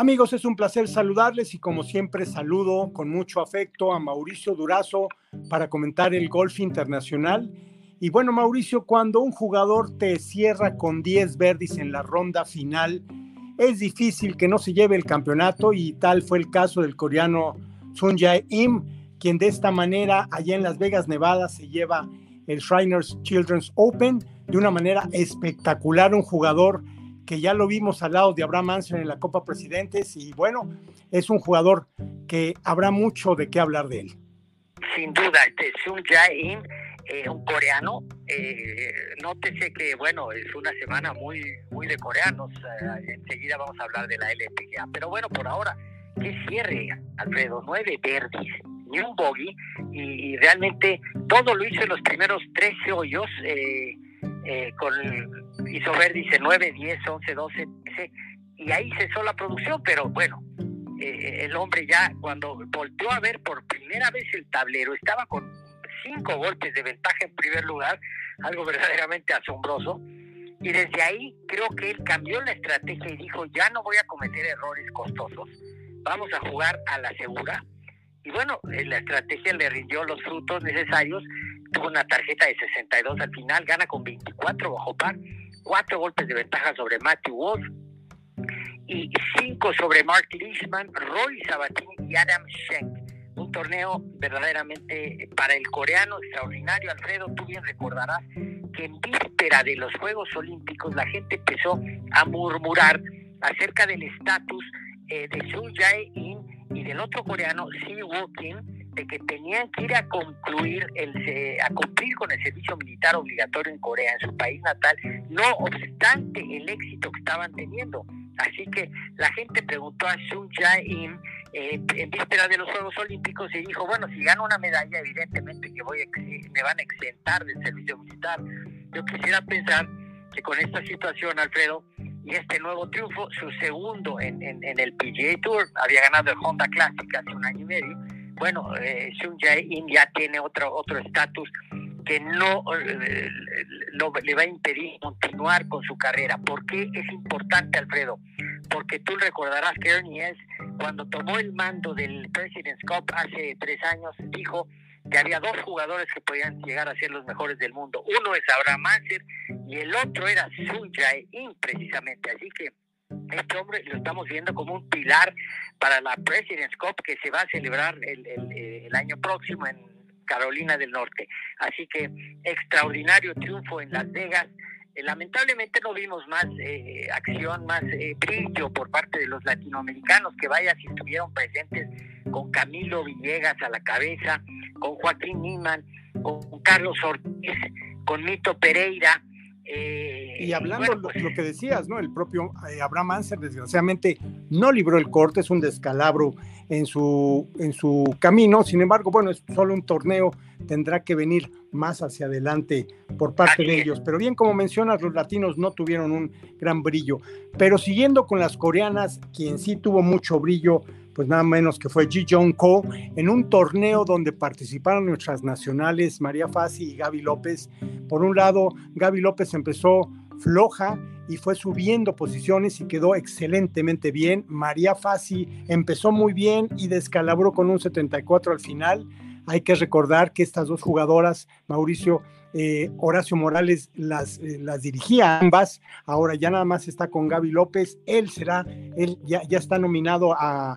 Amigos, es un placer saludarles y como siempre saludo con mucho afecto a Mauricio Durazo para comentar el golf internacional. Y bueno, Mauricio, cuando un jugador te cierra con 10 verdes en la ronda final, es difícil que no se lleve el campeonato y tal fue el caso del coreano Sun Jae Im, quien de esta manera allá en Las Vegas, Nevada, se lleva el Shriners Children's Open de una manera espectacular, un jugador que ya lo vimos al lado de Abraham Manson en la Copa Presidentes y bueno, es un jugador que habrá mucho de qué hablar de él. Sin duda, este Sun Jae-in, eh, un coreano, eh, nótese que bueno, es una semana muy, muy de coreanos, eh, enseguida vamos a hablar de la LPGA, pero bueno, por ahora, que cierre, Alfredo, nueve verdes, ni un bogey, y, realmente todo lo hizo en los primeros 13 hoyos, eh, eh, con hizo ver, dice 9, 10, 11, 12, 13, y ahí cesó la producción, pero bueno, eh, el hombre ya cuando volteó a ver por primera vez el tablero, estaba con cinco golpes de ventaja en primer lugar, algo verdaderamente asombroso, y desde ahí creo que él cambió la estrategia y dijo, ya no voy a cometer errores costosos, vamos a jugar a la segura. Y bueno, eh, la estrategia le rindió los frutos necesarios tuvo una tarjeta de 62 al final, gana con 24 bajo par, cuatro golpes de ventaja sobre Matthew Wolf y cinco sobre Mark Leishman, Roy Sabatini y Adam Schenk. Un torneo verdaderamente para el coreano extraordinario. Alfredo, tú bien recordarás que en víspera de los Juegos Olímpicos la gente empezó a murmurar acerca del estatus eh, de Sun Jae-in y del otro coreano, Si Woo-kim, de que tenían que ir a concluir el a cumplir con el servicio militar obligatorio en Corea, en su país natal, no obstante el éxito que estaban teniendo. Así que la gente preguntó a Sun Jae-in eh, en víspera de los Juegos Olímpicos y dijo, bueno, si gano una medalla, evidentemente que voy me van a exentar del servicio militar. Yo quisiera pensar que con esta situación, Alfredo, y este nuevo triunfo, su segundo en, en, en el PGA Tour, había ganado el Honda Classic hace un año y medio, bueno, eh, Sun Jae-in ya tiene otro otro estatus que no eh, le va a impedir continuar con su carrera. ¿Por qué es importante, Alfredo? Porque tú recordarás que Ernie es, cuando tomó el mando del President's Cup hace tres años, dijo que había dos jugadores que podían llegar a ser los mejores del mundo. Uno es Abraham Manser y el otro era Sun Jae-in, precisamente. Así que este hombre lo estamos viendo como un pilar para la President's Cup que se va a celebrar el, el, año próximo en Carolina del Norte. Así que extraordinario triunfo en Las Vegas. Eh, lamentablemente no vimos más eh, acción, más eh, brillo por parte de los latinoamericanos, que vaya si estuvieron presentes con Camilo Villegas a la cabeza, con Joaquín Niman, con Carlos Ortiz, con Mito Pereira, eh, y hablando lo, pues, lo, que decías, ¿no? El propio eh, Abraham Anser, desgraciadamente, no libró el corte, es un descalabro en su, en su camino. Sin embargo, bueno, es solo un torneo, tendrá que venir más hacia adelante por parte de ellos. Pero bien, como mencionas, los latinos no tuvieron un gran brillo. Pero siguiendo con las coreanas, quien sí tuvo mucho brillo pues nada menos que fue Ji Jong Ko, en un torneo donde participaron nuestras nacionales María Fassi y Gaby López. Por un lado, Gaby López empezó floja y fue subiendo posiciones y quedó excelentemente bien. María Fassi empezó muy bien y descalabró con un 74 al final. Hay que recordar que estas dos jugadoras, Mauricio, eh, Horacio Morales las, eh, las dirigía ambas, ahora ya nada más está con Gaby López, él será, él ya, ya está nominado a,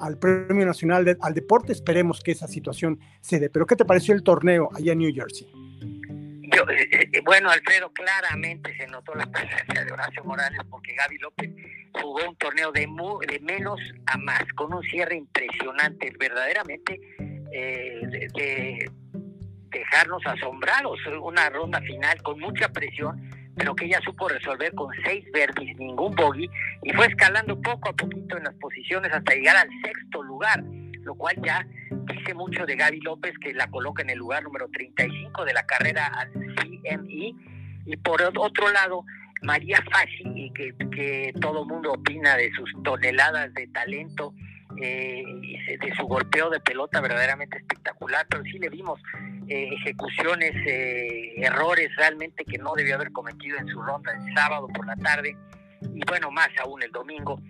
al Premio Nacional al Deporte, esperemos que esa situación se dé. Pero ¿qué te pareció el torneo allá en New Jersey? Eh, bueno, Alfredo, claramente se notó la presencia de Horacio Morales porque Gaby López jugó un torneo de, de menos a más, con un cierre impresionante, verdaderamente de dejarnos asombrados. Una ronda final con mucha presión, pero que ella supo resolver con seis verdes, ningún bogey, y fue escalando poco a poquito en las posiciones hasta llegar al sexto lugar, lo cual ya dice mucho de Gaby López, que la coloca en el lugar número 35 de la carrera al CME. Y por otro lado, María Fassi, que, que todo mundo opina de sus toneladas de talento, eh, de su golpeo de pelota verdaderamente espectacular, pero sí le vimos eh, ejecuciones, eh, errores realmente que no debió haber cometido en su ronda el sábado por la tarde y bueno, más aún el domingo.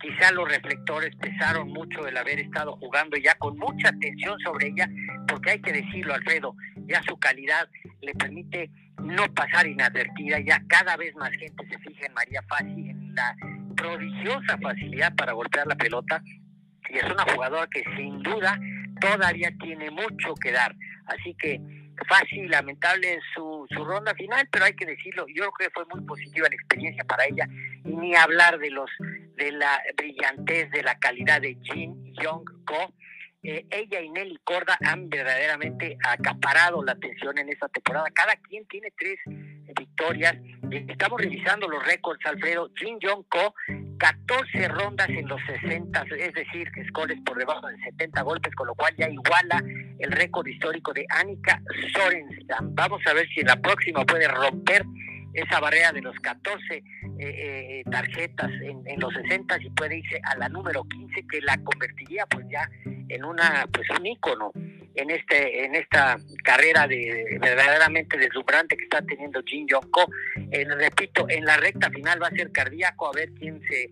quizá los reflectores pesaron mucho el haber estado jugando ya con mucha atención sobre ella, porque hay que decirlo, Alfredo, ya su calidad le permite no pasar inadvertida, ya cada vez más gente se fija en María Fassi, en la prodigiosa facilidad para golpear la pelota, y es una jugadora que sin duda todavía tiene mucho que dar. Así que fácil, lamentable su, su ronda final, pero hay que decirlo, yo creo que fue muy positiva la experiencia para ella, y ni hablar de los de la brillantez, de la calidad de Jin Young Ko. Eh, ella y Nelly Corda han verdaderamente acaparado la atención en esta temporada. Cada quien tiene tres victorias. Estamos revisando los récords, Alfredo. Jin Young Ko 14 rondas en los 60, es decir, que scores por debajo de 70 golpes, con lo cual ya iguala el récord histórico de Annika Sorenstam. Vamos a ver si en la próxima puede romper esa barrera de los 14 eh, eh, tarjetas en, los 60 y puede irse a la número 15 que la convertiría pues ya en una pues un ícono en este en esta carrera de verdaderamente deslumbrante que está teniendo Jin Yoko. Eh, repito, en la recta final va a ser cardíaco a ver quién se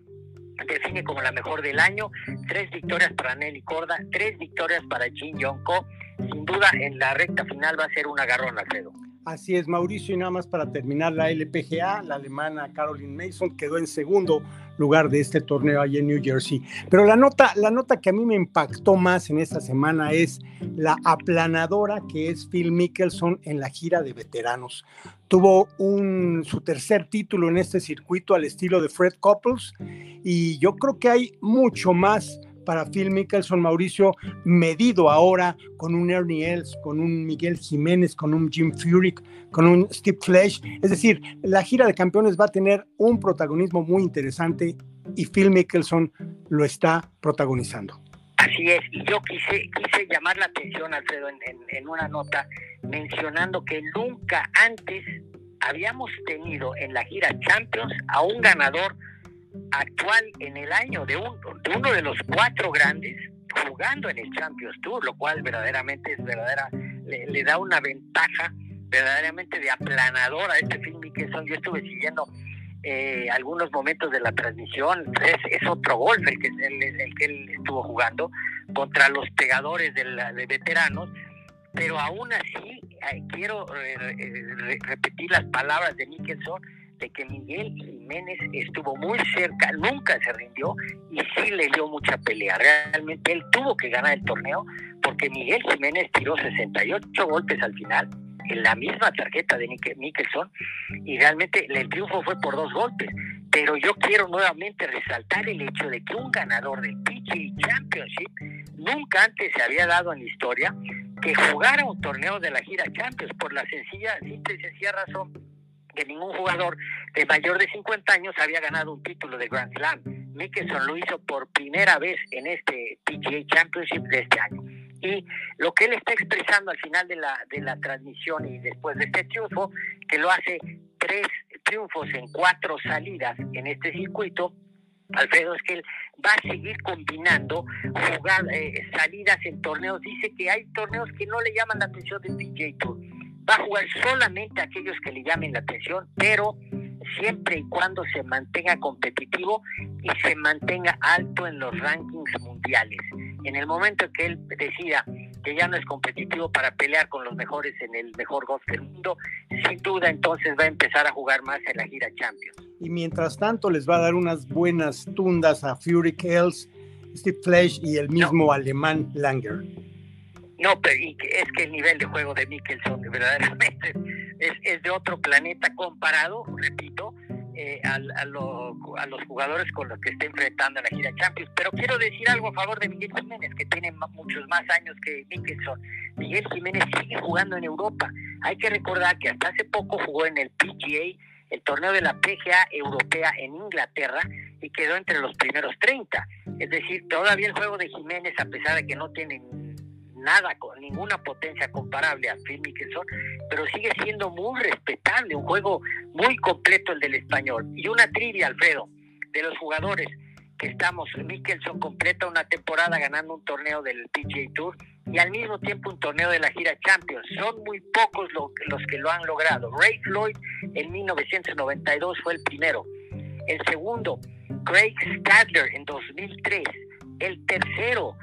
define como la mejor del año. Tres victorias para Nelly Corda, tres victorias para Jin Yonko. Sin duda, en la recta final va a ser un agarrón, Alfredo. Así es, Mauricio, y nada más para terminar la LPGA, la alemana Caroline Mason quedó en segundo lugar de este torneo allí en New Jersey. Pero la nota, la nota que a mí me impactó más en esta semana es la aplanadora que es Phil Mickelson en la gira de veteranos. Tuvo un, su tercer título en este circuito al estilo de Fred Couples y yo creo que hay mucho más para Phil Mickelson, Mauricio, medido ahora con un Ernie Els, con un Miguel Jiménez, con un Jim Furyk, con un Steve Flesh. Es decir, la gira de campeones va a tener un protagonismo muy interesante y Phil Mickelson lo está protagonizando. Así es, y yo quise, quise llamar la atención, Alfredo, en, en una nota mencionando que nunca antes habíamos tenido en la gira Champions a un ganador actual en el año de, de uno de los cuatro grandes jugando en el Champions Tour, lo cual verdaderamente es verdadera, le, da una ventaja verdaderamente de aplanador a este film son Yo estuve siguiendo eh, algunos momentos de la transmisión, es, otro golf el que, el, que él estuvo jugando contra los pegadores de, de veteranos, pero aún así eh, quiero eh, repetir las palabras de Mickelson de que Miguel Jiménez estuvo muy cerca, nunca se rindió y sí le dio mucha pelea. Realmente él tuvo que ganar el torneo porque Miguel Jiménez tiró 68 golpes al final en la misma tarjeta de Nicholson y realmente el triunfo fue por dos golpes. Pero yo quiero nuevamente resaltar el hecho de que un ganador del PGA Championship nunca antes se había dado en la historia que jugara un torneo de la gira Champions por la sencilla, simple y sencilla razón que ningún jugador de mayor de 50 años había ganado un título de Grand Slam. Mickelson lo hizo por primera vez en este PGA Championship de este año. Y lo que él está expresando al final de la, de la transmisión y después de este triunfo, que lo hace tres triunfos en cuatro salidas en este circuito, Alfredo, es que él va a seguir combinando jugar, eh, salidas en torneos. Dice que hay torneos que no le llaman la atención del PGA Tour va a jugar solamente aquellos que le llamen la atención, pero siempre y cuando se mantenga competitivo y se mantenga alto en los rankings mundiales. En el momento en que él decida que ya no es competitivo para pelear con los mejores en el mejor golf del mundo, sin duda entonces va a empezar a jugar más en la gira Champions. Y mientras tanto les va a dar unas buenas tundas a Fury Kells, Steve Flesh y el mismo alemán Langer. No, pero es que el nivel de juego de Mickelson verdaderamente es, es de otro planeta comparado, repito, eh, a, los jugadores con los que está enfrentando en la gira Champions. Pero quiero decir algo a favor de Miguel Jiménez, que tiene muchos más años que Mickelson. Miguel Jiménez sigue jugando en Europa. Hay que recordar que hasta hace poco jugó en el PGA, el torneo de la PGA europea en Inglaterra, y quedó entre los primeros 30. Es decir, todavía el juego de Jiménez, a pesar de que no tiene nada, con ninguna potencia comparable a Phil Mickelson, pero sigue siendo muy respetable, un juego muy completo el del español. Y una trivia, Alfredo, de los jugadores que estamos, Mickelson completa una temporada ganando un torneo del PGA Tour y al mismo tiempo un torneo de la gira Champions. Son muy pocos los que lo han logrado. Ray Floyd en 1992 fue el primero. El segundo, Craig Stadler en 2003. El tercero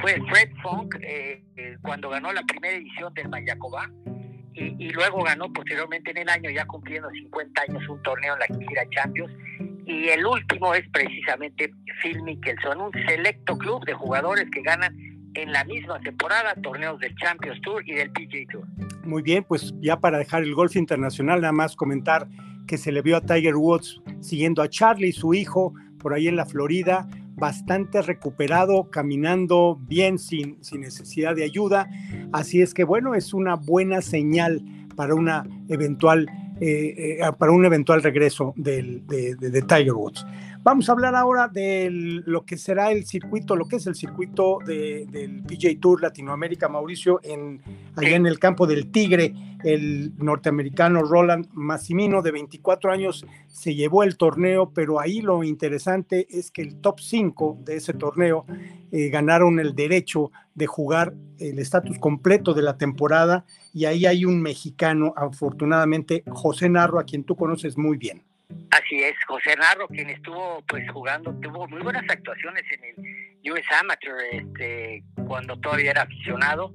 fue Fred Funk eh, cuando ganó la primera edición del Mayacoba. Y, y, luego ganó posteriormente en el año, ya cumpliendo 50 años, un torneo en la Gira Champions. Y el último es precisamente Phil Mickelson, un selecto club de jugadores que ganan en la misma temporada torneos del Champions Tour y del PGA Tour. Muy bien, pues ya para dejar el golf internacional, nada más comentar que se le vio a Tiger Woods siguiendo a Charlie, su hijo, por ahí en la Florida, bastante recuperado, caminando bien sin, sin necesidad de ayuda. Así es que bueno, es una buena señal para una eventual eh, eh, para un eventual regreso del, de, de, Tiger Woods. Vamos a hablar ahora de lo que será el circuito, lo que es el circuito de, del PJ Tour Latinoamérica, Mauricio, en, allá en el campo del Tigre, el norteamericano Roland Massimino, de 24 años, se llevó el torneo, pero ahí lo interesante es que el top 5 de ese torneo eh, ganaron el derecho de jugar el estatus completo de la temporada y ahí hay un mexicano, afortunadamente, José Narro, a quien tú conoces muy bien. Así es, José Narro, quien estuvo pues jugando, tuvo muy buenas actuaciones en el US Amateur este, cuando todavía era aficionado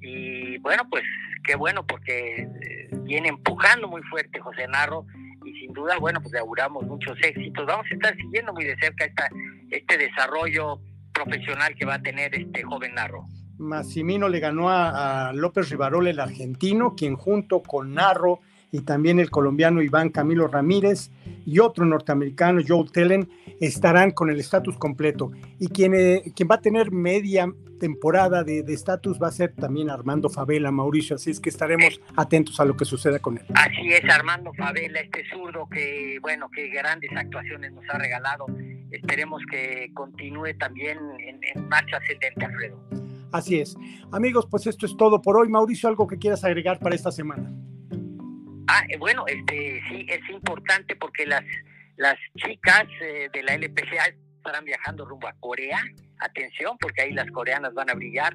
y bueno, pues qué bueno porque eh, viene empujando muy fuerte José Narro y sin duda, bueno, pues le auguramos muchos éxitos. Vamos a estar siguiendo muy de cerca esta, este desarrollo profesional que va a tener este joven Narro. Massimino le ganó a, López Rivarol, el argentino, quien junto con Narro y también el colombiano Iván Camilo Ramírez y otro norteamericano, Joe Tellen, estarán con el estatus completo. Y quien, eh, quien, va a tener media temporada de estatus va a ser también Armando Favela, Mauricio, así es que estaremos atentos a lo que suceda con él. Así es, Armando Favela, este zurdo que, bueno, que grandes actuaciones nos ha regalado. Esperemos que continúe también en, en marcha ascendente, Alfredo. Así es. Amigos, pues esto es todo por hoy. Mauricio, ¿algo que quieras agregar para esta semana? Ah, eh, bueno, este sí es importante porque las las chicas eh, de la LPGA estarán viajando rumbo a Corea. Atención, porque ahí las coreanas van a brillar.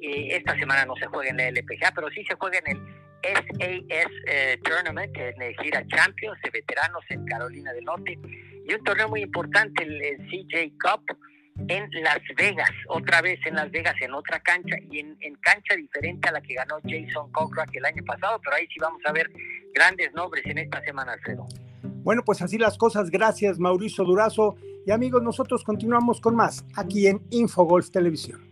Eh, esta semana no se juega en la LPGA, pero sí se juega en el SAS Tournament, en el Gira Champions de veteranos en Carolina del Norte. Y un torneo muy importante, el, el CJ Cup, en Las Vegas, otra vez en Las Vegas, en otra cancha y en, cancha diferente a la que ganó Jason Cochran el año pasado, pero ahí sí vamos a ver grandes nombres en esta semana, Alfredo. Bueno, pues así las cosas. Gracias, Mauricio Durazo. Y amigos, nosotros continuamos con más aquí en Infogolf Televisión.